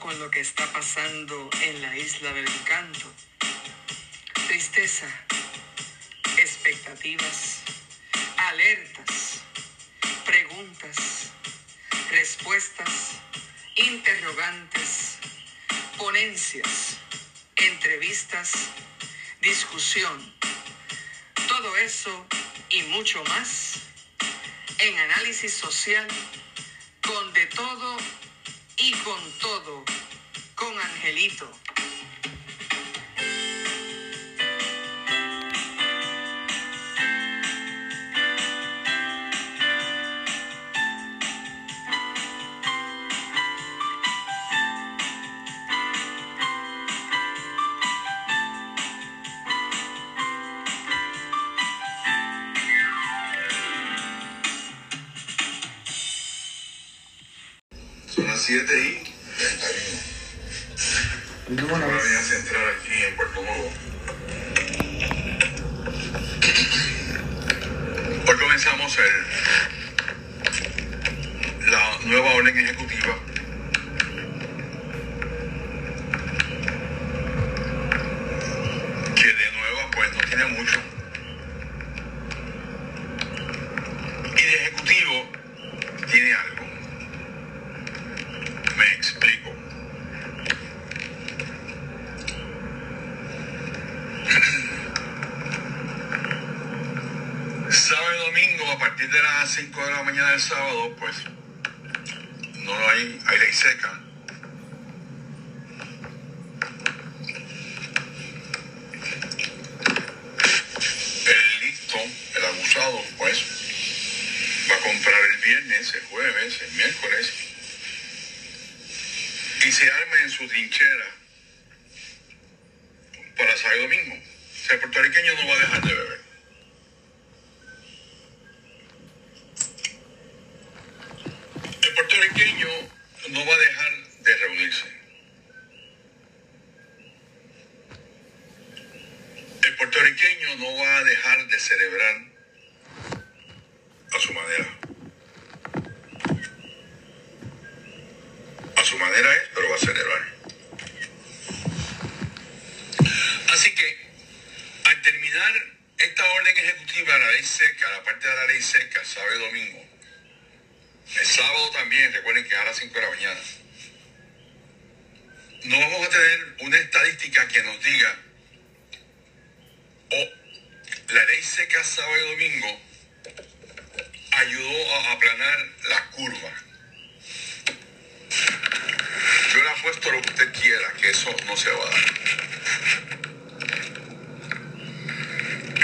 con lo que está pasando en la isla del encanto. Tristeza, expectativas, alertas, preguntas, respuestas, interrogantes, ponencias, entrevistas, discusión. Todo eso y mucho más en análisis social con de todo y con todo con Angelito. Las 7 y 31. Una La vez. línea central aquí en Puerto Nuevo. Hoy comenzamos el, la nueva orden ejecutiva que de nueva pues no tiene mucho. Y de ejecutivo tiene algo. Me explico. Sábado y domingo, a partir de las 5 de la mañana del sábado, pues no hay aire seca. El listo, el abusado, pues va a comprar el viernes, el jueves, el miércoles y se arma en su trinchera para sábado domingo. O sea, el puertorriqueño no va a dejar de beber. El puertorriqueño no va a dejar de reunirse. El puertorriqueño no va a dejar de celebrar a su manera. A su manera es, pero va a celebrar. Así que, al terminar esta orden ejecutiva, la ley seca, la parte de la ley seca, y domingo, el sábado también, recuerden que a las 5 de la mañana. No vamos a tener una estadística que nos diga, o la ley seca sábado y domingo ayudó a aplanar la curva. Yo le apuesto lo que usted quiera, que eso no se va a dar.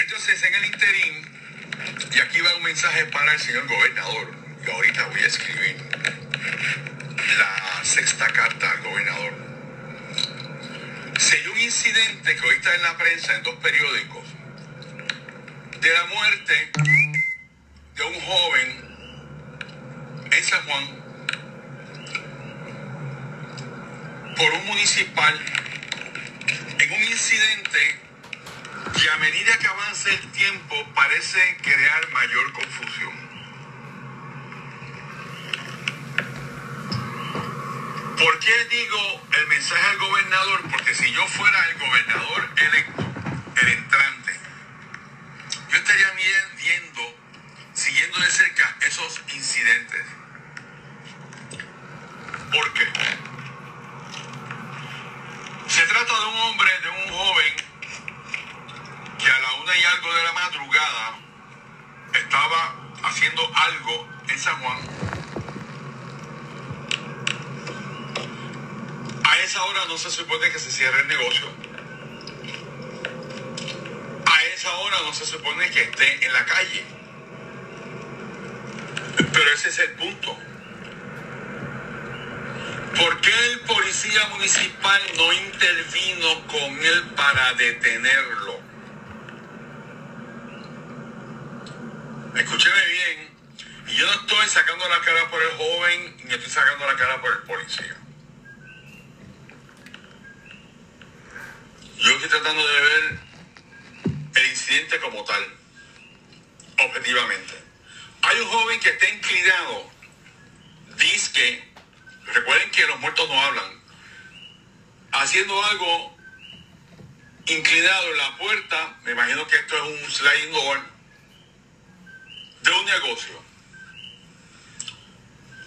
Entonces, en el interín, y aquí va un mensaje para el señor gobernador, y ahorita voy a escribir la sexta carta al gobernador. Se dio un incidente que está en la prensa, en dos periódicos, de la muerte de un joven en San Juan por un municipal en un incidente que a medida que avanza el tiempo parece crear mayor confusión. ¿Por qué digo el mensaje al gobernador? Porque si yo fuera calle. Pero ese es el punto. ¿Por qué el policía municipal no intervino con él para detenerlo? Escúcheme bien, yo no estoy sacando la cara por el joven, ni estoy sacando la cara por el policía. Yo estoy tratando de ver el incidente como tal, objetivamente. Hay un joven que está inclinado, dice recuerden que los muertos no hablan, haciendo algo inclinado en la puerta, me imagino que esto es un sliding door, de un negocio.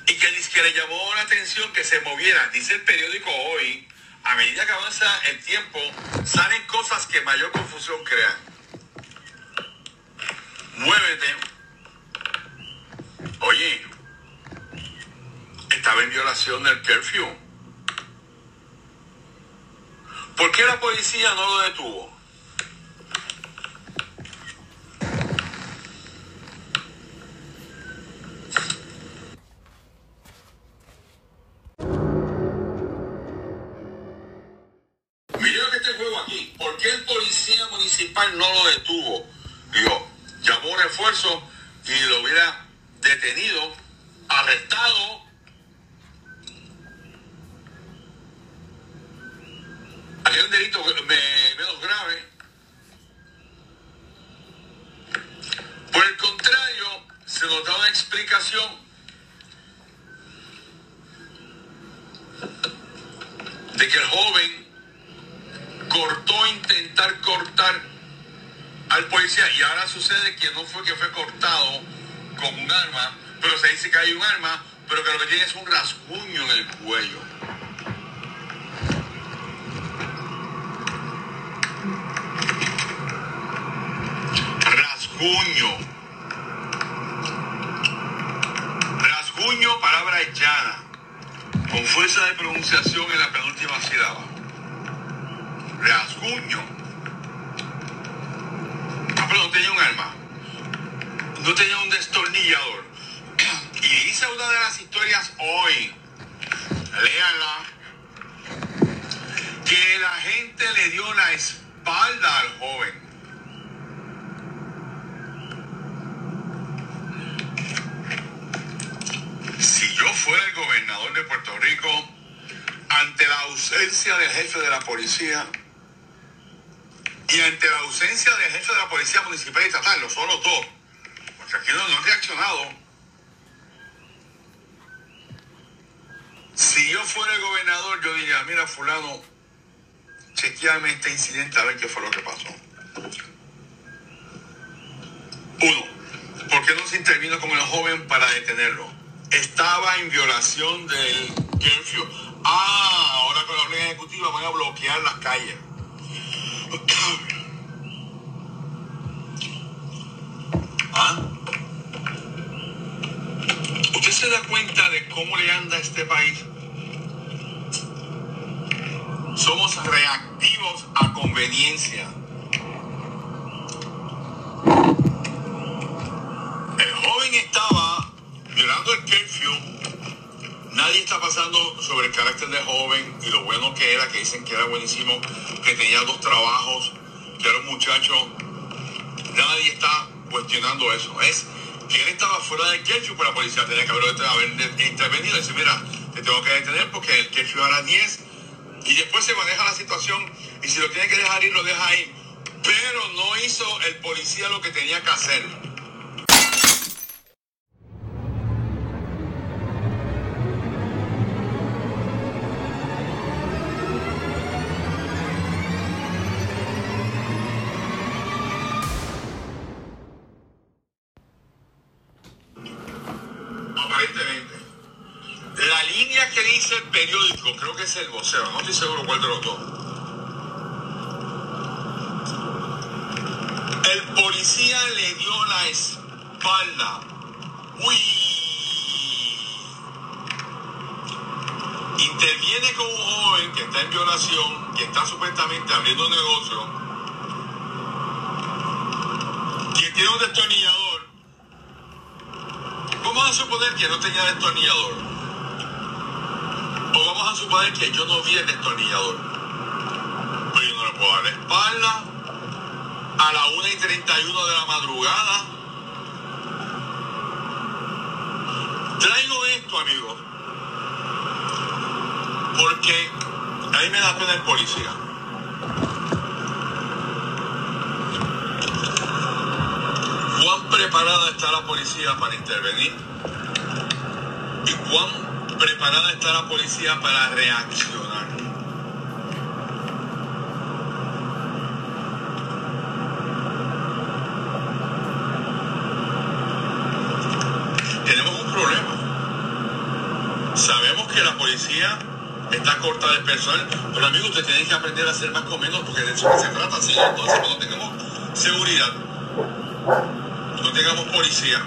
Y que, que le llamó la atención que se moviera, dice el periódico hoy, a medida que avanza el tiempo, salen cosas que mayor confusión crean. Muévete. Oye, estaba en violación del curfew. ¿Por qué la policía no lo detuvo? Mira que este juego aquí. ¿Por qué el policía municipal no lo detuvo? Digo, llamó un refuerzo y lo hubiera detenido, arrestado. Hay un delito me- menos grave. Por el contrario, se nos da una explicación de que el joven cortó intentar cortar al policía y ahora sucede que no fue que fue cortado con un arma, pero se dice que hay un arma, pero que lo que tiene es un rasguño en el cuello. Rasguño. Rasguño, palabra llana, con fuerza de pronunciación en la penúltima sílaba. Rasguño. Ah, pero no tenía un arma. No tenía un destornillador. Y dice una de las historias hoy, léala, que la gente le dio la espalda al joven. Fuera el gobernador de Puerto Rico, ante la ausencia del jefe de la policía y ante la ausencia del jefe de la policía municipal y estatal, los son los dos, porque aquí no, no han reaccionado. Si yo fuera el gobernador, yo diría, mira fulano, chequeame este incidente a ver qué fue lo que pasó. Uno, ¿por qué no se intervino con el joven para detenerlo? Estaba en violación del curfew. Ah, ahora con la orden ejecutiva van a bloquear las calles. ¿Ah? ¿Usted se da cuenta de cómo le anda a este país? Somos reactivos a conveniencia. El joven estaba violando el curfew. Nadie está pasando sobre el carácter del joven y lo bueno que era, que dicen que era buenísimo, que tenía dos trabajos, que era un muchacho. Nadie está cuestionando eso. Es que él estaba fuera del curfew, pero la policía tenía que haber, intervenido y decir, mira, te tengo que detener porque el curfew era 10 y después se maneja la situación y si lo tiene que dejar ir, lo deja ir. Pero no hizo el policía lo que tenía que hacer. El vocero, no estoy seguro cuál de los dos. El policía le dio la espalda. Uy. Interviene con un joven que está en violación, que está supuestamente abriendo un negocio, que tiene un destornillador. Vamos a suponer que no tenía destornillador. O vamos a suponer que yo no vi el destornillador. Pues yo no le puedo dar la espalda a la 1 y 31 de la madrugada. Traigo esto, amigos, porque a mí me da pena el policía. ¿Cuán preparada está la policía para intervenir? ¿Y cuán Preparada está la policía para reaccionar. Tenemos un problema. Sabemos que la policía está corta de personal, pero amigos, ustedes tienen que aprender a hacer más con menos porque de eso se trata. ¿sí? Entonces, cuando tengamos seguridad, no tengamos policía,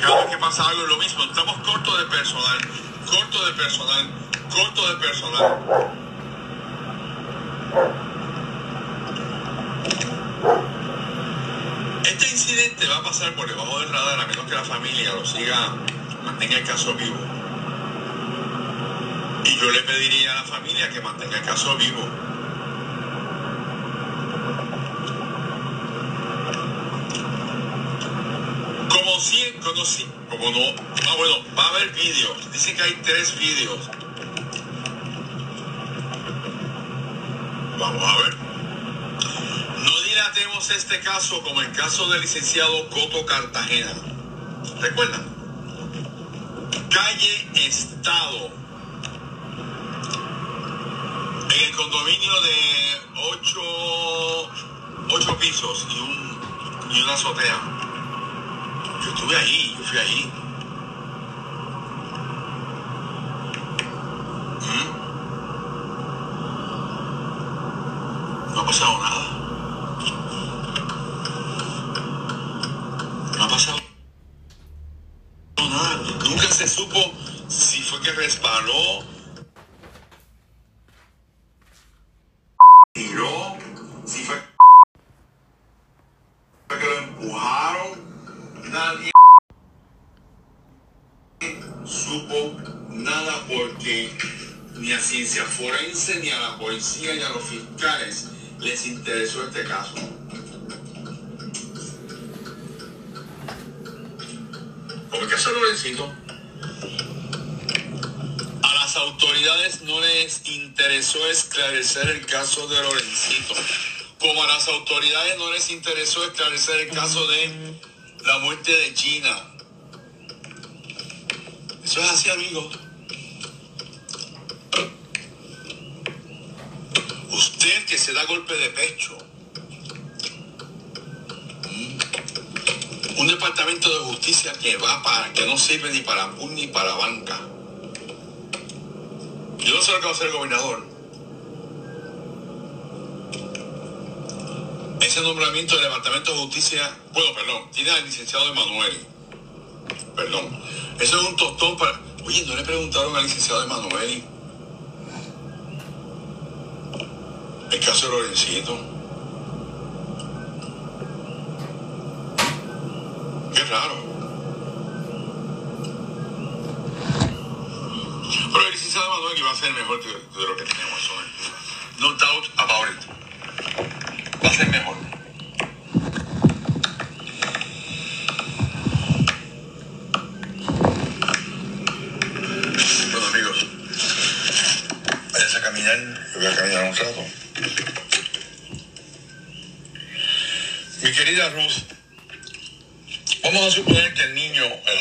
cada vez que pasa algo es lo mismo, estamos cortos de personal, corto de personal, corto de personal. Este incidente va a pasar por debajo del radar a menos que la familia lo siga, mantenga el caso vivo. Y yo le pediría a la familia que mantenga el caso vivo. Como como si, como no, ah bueno, va a haber vídeos. Dicen que hay tres vídeos. Vamos a ver. No dilatemos este caso como el caso del licenciado Coto Cartagena. ¿Recuerdan? Calle Estado. En el condominio de ocho, ocho pisos y, un, y una azotea. Yo estuve ahí, fui ahí. ¿Mm? No ha pasado nada. No ha pasado nada. Nunca se supo si fue que resbaló, tiró, si fue que lo empujaron. Nadie supo nada porque ni a ciencia forense, ni a la policía, ni a los fiscales les interesó este caso. Como el caso de Lorencito, a las autoridades no les interesó esclarecer el caso de Lorencito, como a las autoridades no les interesó esclarecer el caso de la muerte de China. Eso es así, amigos. Usted que se da golpe de pecho. Un departamento de justicia que va para, que no sirve ni para PUN ni para banca. Yo no sé lo que va a hacer el gobernador. Ese nombramiento del Departamento de Justicia, bueno, perdón, tiene al licenciado Emanuel. Perdón. Eso es un tostón para. Oye, ¿no le preguntaron al licenciado Emanuel? El caso de Lorencito. Qué raro. Pero el licenciado Emanuel iba a ser mejor que lo que tenemos. No No doubt about it. Va a ser mejor. Bueno amigos, váyanse a caminar, yo voy a caminar un rato. Mi querida Ruth, vamos a suponer que el niño, el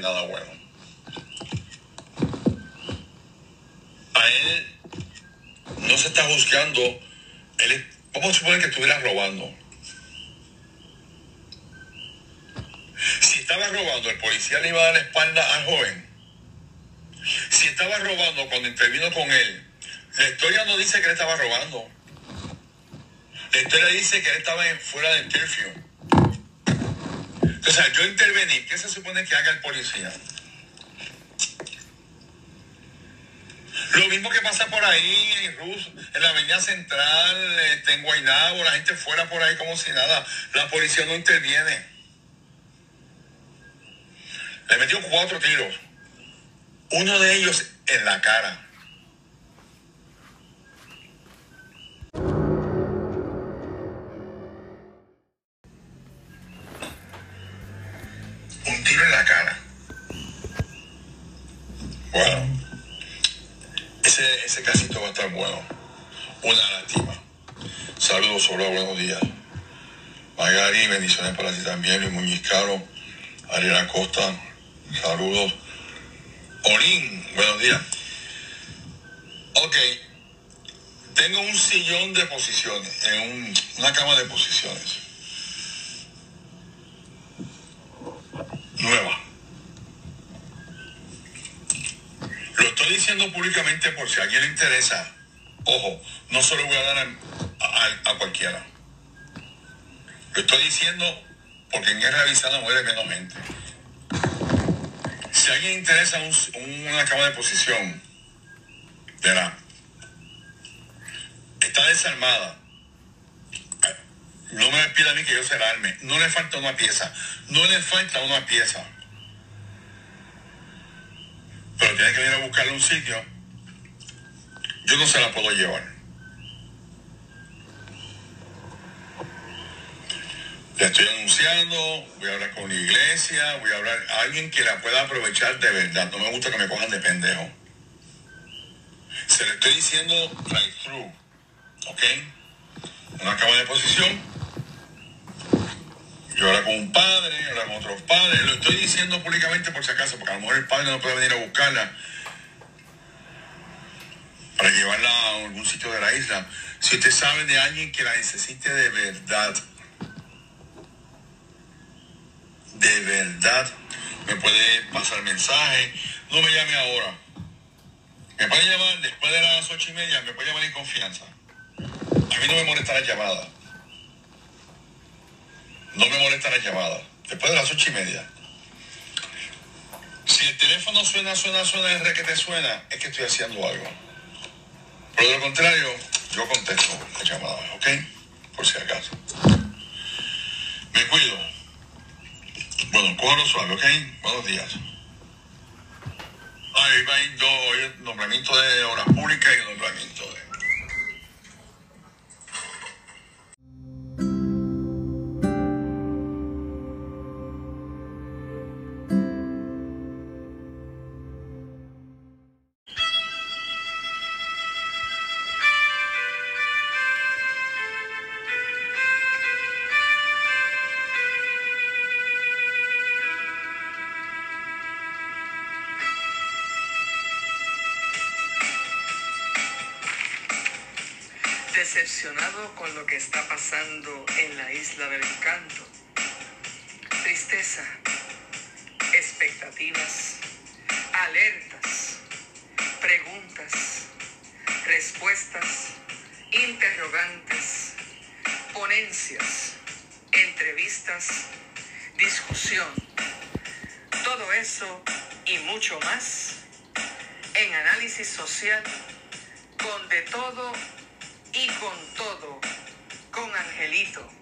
nada bueno. A él no se está juzgando, él, vamos que estuviera robando. Si estaba robando, el policía le iba a dar la espalda al joven. Si estaba robando cuando intervino con él, la historia no dice que él estaba robando. La historia dice que él estaba en- fuera del curfew. Entonces, al yo intervenir, ¿qué se supone que haga el policía? Lo mismo que pasa por ahí en Rus, en la avenida central, este, en Guaynabo, la gente fuera por ahí como si nada. La policía no interviene. Le metió cuatro tiros. Uno de ellos en la cara. Estar bueno. Una lástima. Saludos, hola, buenos días. Magari, bendiciones para ti también. Luis Muñiz Caro, Ariel Acosta, saludos. Olin, buenos días. Ok, tengo un sillón de posiciones, en un- una cama de posiciones. Nueva. Públicamente por si a alguien le interesa. Ojo, no se voy a dar a, cualquiera. Lo estoy diciendo porque en guerra avisada muere menos gente. Si alguien interesa un- una cama de posición, verá, está desarmada. No me pida a mí que yo se la arme. No le falta una pieza. No le falta una pieza. Pero tiene que venir a buscarle un sitio. Yo no se la puedo llevar. Le estoy anunciando, voy a hablar con la iglesia, voy a hablar a alguien que la pueda aprovechar de verdad. No me gusta que me cojan de pendejo. Se le estoy diciendo drive through, ¿ok? Una cama de posición. Yo hablo con un padre, hablo con otros padres. Lo estoy diciendo públicamente por si acaso, porque a lo mejor el padre no puede venir a buscarla para llevarla a algún sitio de la isla. Si usted sabe de alguien que la necesite de verdad, de verdad, me puede pasar mensaje. No me llame ahora. Me puede llamar después de las ocho y media, me puede llamar en confianza. A mí no me molesta la llamada. No me molesta la llamada. Después de las ocho y media. Si el teléfono suena, suena, suena, es que te suena, es que estoy haciendo algo. Pero de lo contrario, yo contesto la llamada, ¿ok? Por si acaso. Me cuido. Bueno, cójalo suave, ¿ok? Buenos días. Ahí va hoy nombramiento de obras públicas y nombramiento Decepcionado con lo que está pasando en la isla del encanto. Tristeza, expectativas, alertas, preguntas, respuestas, interrogantes, ponencias, entrevistas, discusión. Todo eso y mucho más en análisis social con de todo y con todo con Angelito.